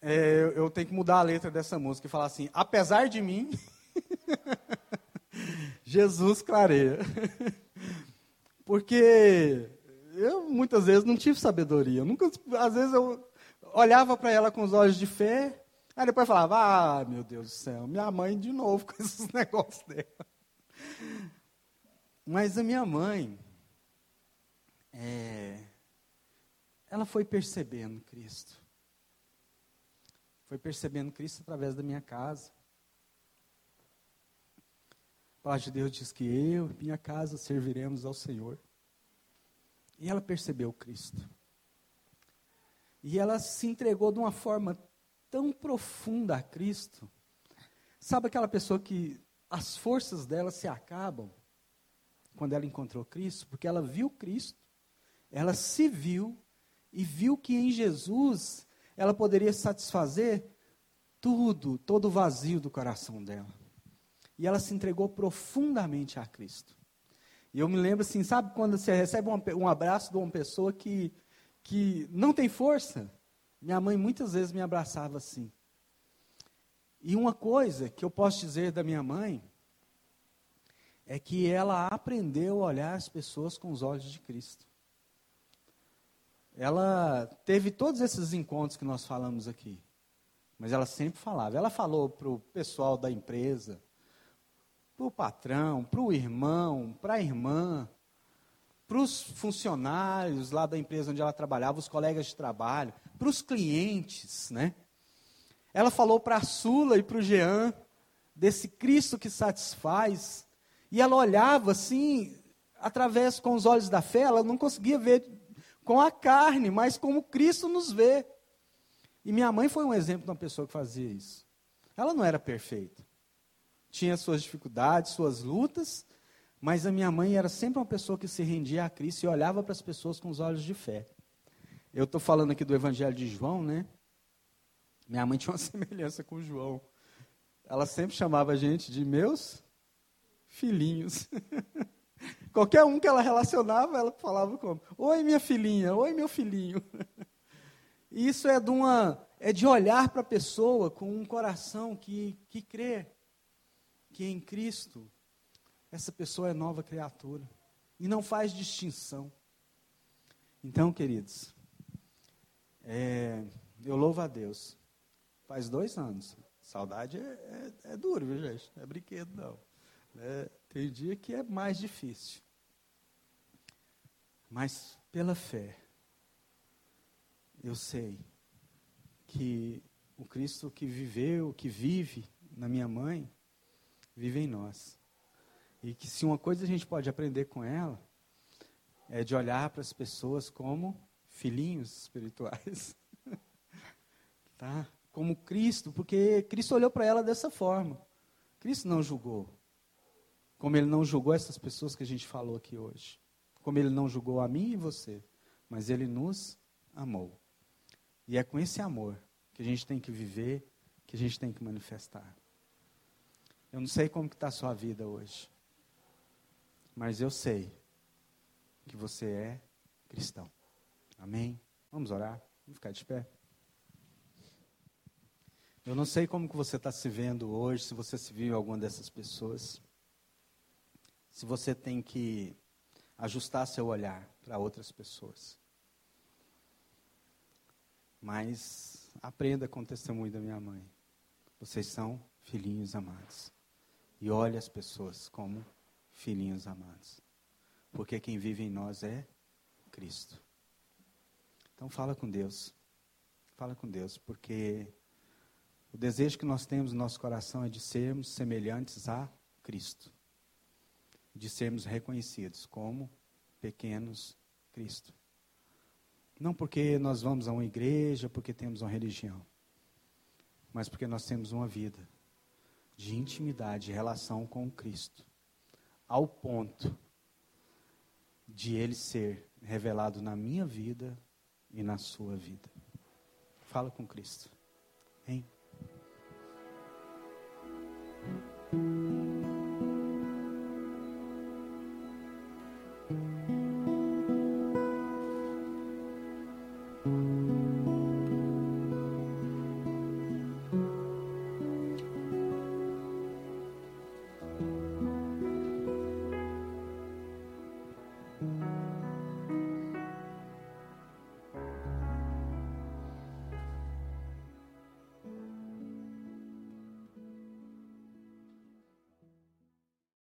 é, eu tenho que mudar a letra dessa música e falar assim: apesar de mim, Jesus clareia. Porque eu muitas vezes não tive sabedoria. Nunca, às vezes eu olhava para ela com os olhos de fé, aí depois falava: Ah, meu Deus do céu, minha mãe de novo com esses negócios dela. Mas a minha mãe, é, ela foi percebendo Cristo. Foi percebendo Cristo através da minha casa. A palavra de Deus diz que eu e minha casa serviremos ao Senhor. E ela percebeu Cristo. E ela se entregou de uma forma tão profunda a Cristo. Sabe aquela pessoa que as forças dela se acabam quando ela encontrou Cristo? Porque ela viu Cristo, ela se viu e viu que em Jesus ela poderia satisfazer tudo, todo o vazio do coração dela. E ela se entregou profundamente a Cristo. E eu me lembro assim, sabe quando você recebe um, um abraço de uma pessoa que que não tem força, minha mãe muitas vezes me abraçava assim. E uma coisa que eu posso dizer da minha mãe é que ela aprendeu a olhar as pessoas com os olhos de Cristo. Ela teve todos esses encontros que nós falamos aqui, mas ela sempre falava. Ela falou para o pessoal da empresa, para o patrão, para o irmão, para a irmã, para os funcionários lá da empresa onde ela trabalhava, os colegas de trabalho, para os clientes, né? Ela falou para a Sula e para o Jean desse Cristo que satisfaz, e ela olhava assim, através com os olhos da fé, ela não conseguia ver com a carne, mas como Cristo nos vê. E minha mãe foi um exemplo de uma pessoa que fazia isso. Ela não era perfeita. Tinha suas dificuldades, suas lutas, mas a minha mãe era sempre uma pessoa que se rendia a Cristo e olhava para as pessoas com os olhos de fé. Eu estou falando aqui do Evangelho de João, né? Minha mãe tinha uma semelhança com João. Ela sempre chamava a gente de meus filhinhos. Qualquer um que ela relacionava, ela falava como: Oi, minha filhinha, oi, meu filhinho. Isso é de, uma, é de olhar para a pessoa com um coração que, que crê que em Cristo essa pessoa é nova criatura e não faz distinção. Então, queridos, é, eu louvo a Deus. Faz dois anos. Saudade é, é, é duro, viu, gente? É brinquedo, não. É, tem dia que é mais difícil. Mas pela fé, eu sei que o Cristo que viveu, que vive na minha mãe, vive em nós. E que se uma coisa a gente pode aprender com ela, é de olhar para as pessoas como filhinhos espirituais. tá? Como Cristo, porque Cristo olhou para ela dessa forma. Cristo não julgou. Como ele não julgou essas pessoas que a gente falou aqui hoje. Como ele não julgou a mim e você. Mas ele nos amou. E é com esse amor que a gente tem que viver, que a gente tem que manifestar. Eu não sei como está a sua vida hoje. Mas eu sei que você é cristão. Amém? Vamos orar? Vamos ficar de pé? Eu não sei como que você está se vendo hoje, se você se viu alguma dessas pessoas. Se você tem que ajustar seu olhar para outras pessoas. Mas aprenda com o testemunho da minha mãe. Vocês são filhinhos amados. E olhe as pessoas como filhinhos amados. Porque quem vive em nós é Cristo. Então fala com Deus. Fala com Deus, porque o desejo que nós temos no nosso coração é de sermos semelhantes a Cristo. De sermos reconhecidos como pequenos Cristo. Não porque nós vamos a uma igreja, porque temos uma religião, mas porque nós temos uma vida de intimidade, de relação com Cristo ao ponto de ele ser revelado na minha vida e na sua vida. Fala com Cristo. Hein?